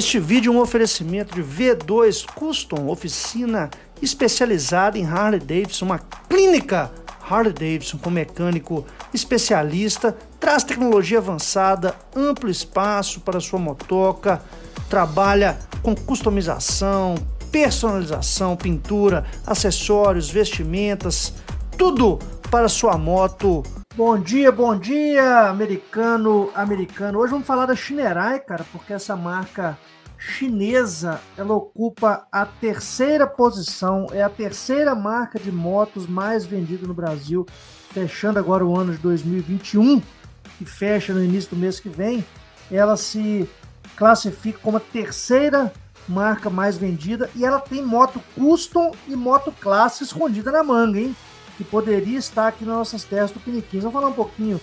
Este vídeo é um oferecimento de V2 Custom, oficina especializada em Harley Davidson, uma clínica Harley Davidson com mecânico especialista, traz tecnologia avançada, amplo espaço para sua motoca, trabalha com customização, personalização, pintura, acessórios, vestimentas, tudo para sua moto. Bom dia, bom dia, americano, americano. Hoje vamos falar da Shinerai, cara, porque essa marca chinesa, ela ocupa a terceira posição, é a terceira marca de motos mais vendida no Brasil, fechando agora o ano de 2021, que fecha no início do mês que vem, ela se classifica como a terceira marca mais vendida e ela tem moto custom e moto classe escondida na manga, hein? Que poderia estar aqui nas nossas terras do Piniquins. Vamos falar um pouquinho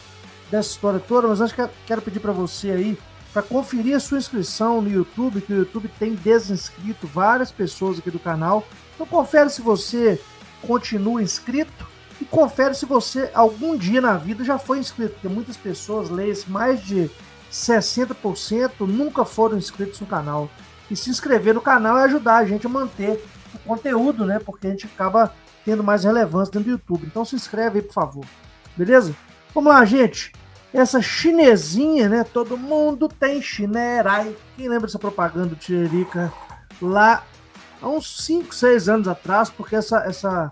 dessa história toda, mas antes quero pedir para você aí para conferir a sua inscrição no YouTube, que o YouTube tem desinscrito várias pessoas aqui do canal. Então confere se você continua inscrito e confere se você algum dia na vida já foi inscrito, porque muitas pessoas, leem mais de 60% nunca foram inscritos no canal. E se inscrever no canal é ajudar a gente a manter o conteúdo, né? Porque a gente acaba tendo mais relevância dentro do YouTube. Então se inscreve aí, por favor. Beleza? Vamos lá, gente essa chinesinha, né? Todo mundo tem chinerai. Quem lembra dessa propaganda do Tiririca lá há uns 5, 6 anos atrás, porque essa, essa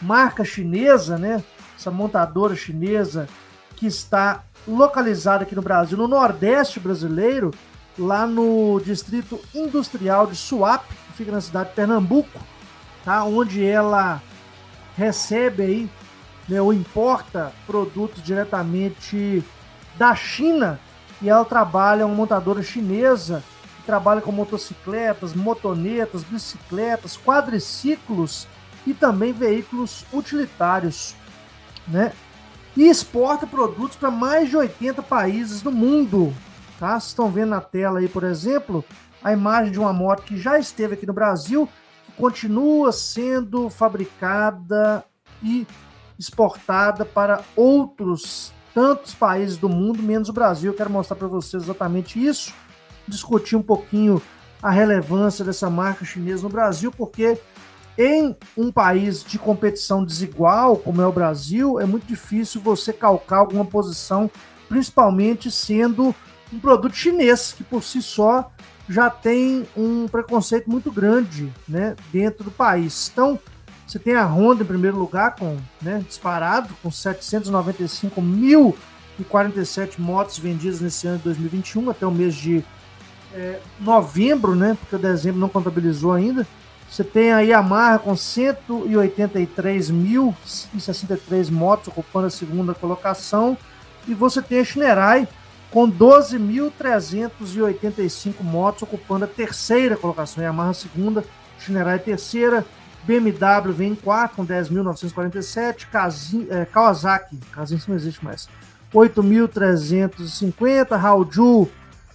marca chinesa, né? Essa montadora chinesa que está localizada aqui no Brasil, no Nordeste brasileiro, lá no distrito industrial de Suape, que fica na cidade de Pernambuco, tá? Onde ela recebe aí né, ou importa produtos diretamente da China e ela trabalha, uma montadora chinesa que trabalha com motocicletas, motonetas, bicicletas, quadriciclos e também veículos utilitários, né? E exporta produtos para mais de 80 países do mundo, tá? Vocês estão vendo na tela aí, por exemplo, a imagem de uma moto que já esteve aqui no Brasil, continua sendo fabricada e exportada para outros tantos países do mundo, menos o Brasil. Eu quero mostrar para vocês exatamente isso, discutir um pouquinho a relevância dessa marca chinesa no Brasil, porque em um país de competição desigual, como é o Brasil, é muito difícil você calcar alguma posição, principalmente sendo um produto chinês, que por si só já tem um preconceito muito grande né, dentro do país. Então, você tem a Honda em primeiro lugar, com né, disparado, com 795.047 motos vendidas nesse ano de 2021, até o mês de é, novembro, né? Porque o dezembro não contabilizou ainda. Você tem a Yamaha com 183.063 motos ocupando a segunda colocação. E você tem a Shinerai com 12.385 motos ocupando a terceira colocação. Yamaha segunda, Shinerai terceira. BMW vem em 4 com 10.947, é, Kawasaki, Kawasaki não existe mais, 8.350, Hauju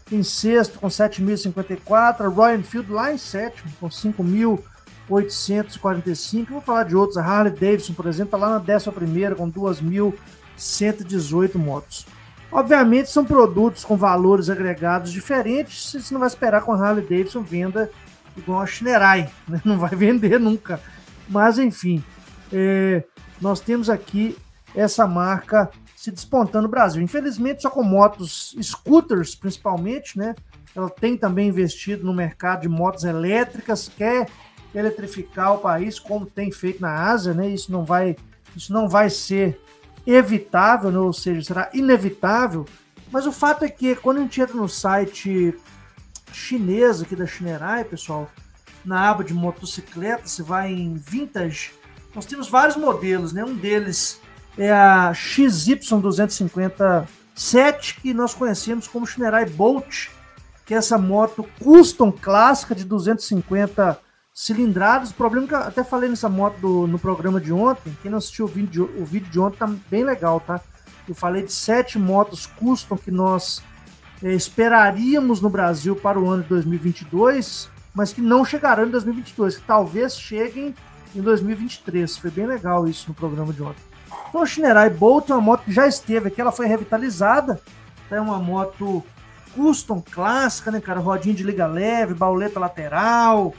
em sexto com 7.054, Royal Enfield lá em sétimo com 5.845, vou falar de outros, a Harley Davidson, por exemplo, está lá na décima primeira com 2.118 motos. Obviamente são produtos com valores agregados diferentes, você não vai esperar com a Harley Davidson venda igual a Shinerai, né? não vai vender nunca. Mas enfim, é, nós temos aqui essa marca se despontando no Brasil. Infelizmente, só com motos scooters, principalmente, né? Ela tem também investido no mercado de motos elétricas, quer eletrificar o país, como tem feito na Ásia, né? Isso não vai, isso não vai ser evitável, né? ou seja, será inevitável. Mas o fato é que quando a gente entra no site chinesa aqui da Shinerai, pessoal, na aba de motocicleta, você vai em Vintage, nós temos vários modelos, né? Um deles é a XY257, que nós conhecemos como Shinerai Bolt, que é essa moto custom clássica de 250 cilindradas. O problema é que eu até falei nessa moto do, no programa de ontem, quem não assistiu o vídeo, o vídeo de ontem tá bem legal, tá? Eu falei de sete motos custom que nós é, esperaríamos no Brasil para o ano de 2022, mas que não chegarão em 2022, que talvez cheguem em 2023. Foi bem legal isso no programa de ontem. Então, a Shinerai Bolt é uma moto que já esteve aqui, ela foi revitalizada. É uma moto custom clássica, né, cara? Rodinha de liga leve, bauleta lateral,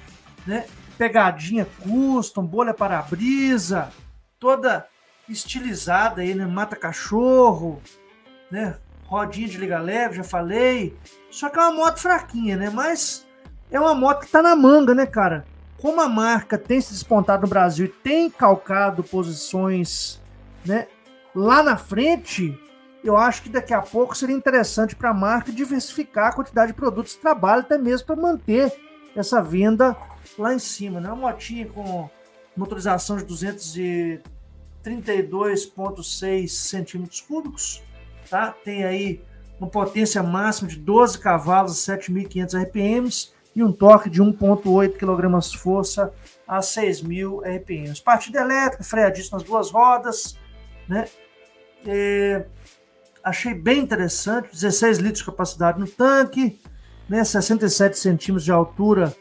né? Pegadinha custom, bolha para-brisa, toda estilizada aí, né? Mata cachorro, né? Rodinha de liga leve, já falei. Só que é uma moto fraquinha, né? Mas é uma moto que tá na manga, né, cara? Como a marca tem se despontado no Brasil e tem calcado posições, né, lá na frente, eu acho que daqui a pouco seria interessante para a marca diversificar a quantidade de produtos de trabalho, até mesmo para manter essa venda lá em cima. Né? Uma motinha com motorização de 232,6 centímetros cúbicos, tá? tem aí uma potência máxima de 12 cavalos, 7.500 RPMs e um torque de 1.8 kg força a 6.000 RPMs. Partida elétrica, disco nas duas rodas, né? É, achei bem interessante, 16 litros de capacidade no tanque, né, 67 centímetros de altura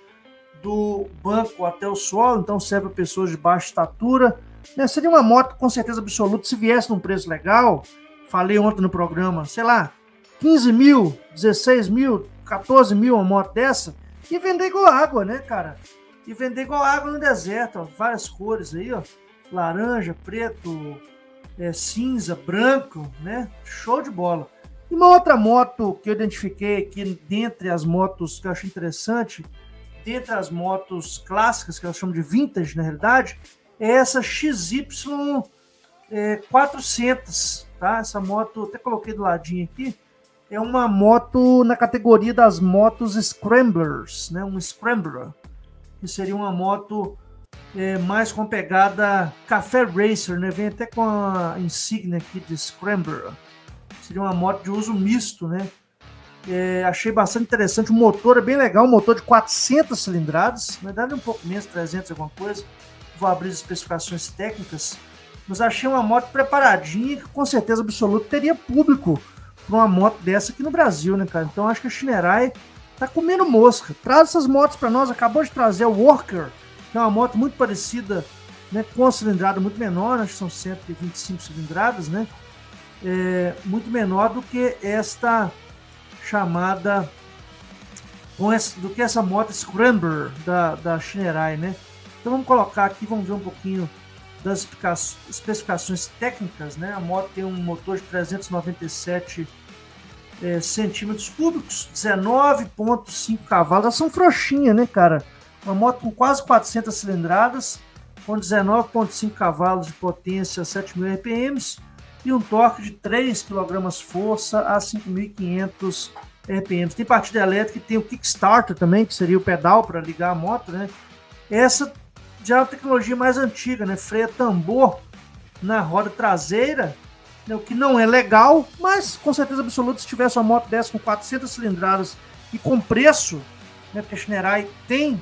do banco até o solo, então serve para pessoas de baixa estatura. Né, seria uma moto com certeza absoluta se viesse num preço legal. Falei ontem no programa, sei lá, 15 mil, 16 mil, 14 mil uma moto dessa e vender igual água, né, cara? E vender igual água no deserto, ó, várias cores aí, ó, laranja, preto, é, cinza, branco, né? Show de bola. E uma outra moto que eu identifiquei aqui dentre as motos que eu acho interessante, dentre as motos clássicas, que eu chamo de vintage na realidade, é essa XY é, 400, tá? Essa moto, até coloquei do ladinho aqui, é uma moto na categoria das motos Scramblers, né? Um Scrambler, que seria uma moto é, mais com pegada Café Racer, né? Vem até com a insígnia aqui de Scrambler. Seria uma moto de uso misto, né? É, achei bastante interessante. O motor é bem legal, um motor de 400 cilindradas, na verdade um pouco menos, 300 alguma coisa. Vou abrir as especificações técnicas. Mas achei uma moto preparadinha que com certeza absoluta teria público para uma moto dessa aqui no Brasil, né, cara? Então acho que a Shinerai tá comendo mosca. Traz essas motos para nós. Acabou de trazer o Worker que é uma moto muito parecida, né, com a cilindrada muito menor, acho que são 125 cilindradas, né? É, muito menor do que esta chamada com essa, do que essa moto Scrambler da, da Shinerai, né? Então vamos colocar aqui, vamos ver um pouquinho das especificações técnicas, né? A moto tem um motor de 397 é, centímetros cúbicos, 19.5 cavalos, são frouxinhas, né, cara? Uma moto com quase 400 cilindradas, com 19,5 cavalos de potência, 7.000 RPMs e um torque de 3 kg força a 5.500 RPMs. Tem partida elétrica e tem o Kickstarter também, que seria o pedal para ligar a moto, né? Essa já é uma tecnologia mais antiga, né? Freia tambor na roda traseira, né? o que não é legal, mas com certeza absoluta, se tivesse uma moto dessa com 400 cilindradas e com preço, né? Porque a Shinerai tem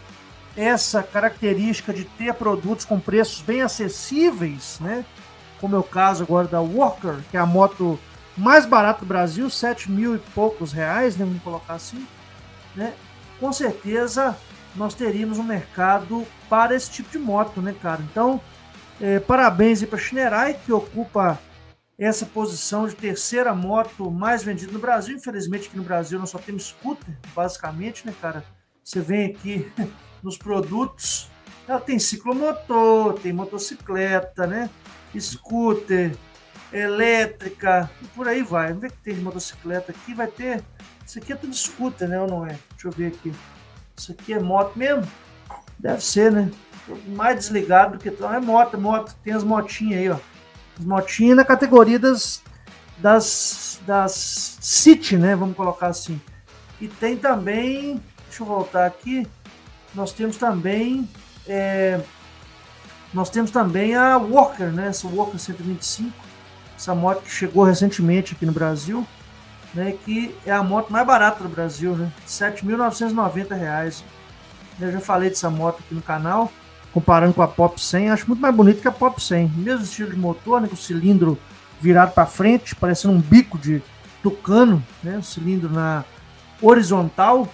essa característica de ter produtos com preços bem acessíveis, né? Como é o caso agora da Walker, que é a moto mais barata do Brasil, 7 mil e poucos reais, né? Vamos colocar assim, né? Com certeza nós teríamos um mercado para esse tipo de moto, né, cara? Então, é, parabéns aí para a Shinerai, que ocupa essa posição de terceira moto mais vendida no Brasil. Infelizmente, aqui no Brasil nós só temos scooter, basicamente, né, cara? Você vem aqui nos produtos. Ela tem ciclomotor, tem motocicleta, né? Scooter, elétrica e por aí vai. Vamos ver que tem de motocicleta aqui. Vai ter. Isso aqui é tudo scooter, né? Ou não é? Deixa eu ver aqui. Isso aqui é moto mesmo? Deve ser, né? mais desligado do que. Não, é moto, moto. Tem as motinhas aí, ó. As motinhas na categoria das. Das. Das City, né? Vamos colocar assim. E tem também. Deixa eu voltar aqui nós temos também é, nós temos também a Walker, né? Essa Walker 125, essa moto que chegou recentemente aqui no Brasil, né? Que é a moto mais barata do Brasil, né? R$ 7.990. Eu já falei dessa moto aqui no canal, comparando com a Pop 100, acho muito mais bonito que a Pop 100. Mesmo estilo de motor, né? Com o cilindro virado para frente, parecendo um bico de tucano, né? O cilindro na horizontal,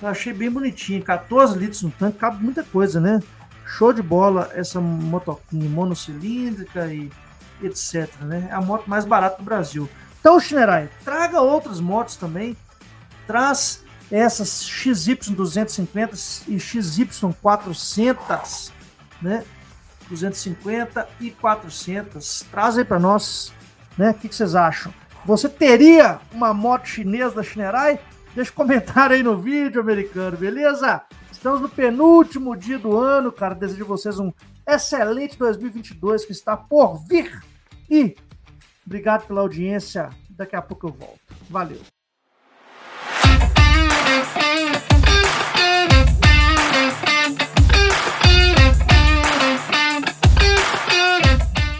eu achei bem bonitinho. 14 litros no tanque, cabe muita coisa, né? Show de bola essa motoquinha monocilíndrica e etc, né? É a moto mais barata do Brasil. Então, Shinerai, traga outras motos também traz essas XY250 e XY400, né? 250 e 400. Traz aí para nós, né? O que, que, vocês acham? Você teria uma moto chinesa da Shinerai? Deixa um comentário aí no vídeo, americano, beleza? Estamos no penúltimo dia do ano, cara. Desejo a vocês um excelente 2022 que está por vir. E obrigado pela audiência. Daqui a pouco eu volto. Valeu.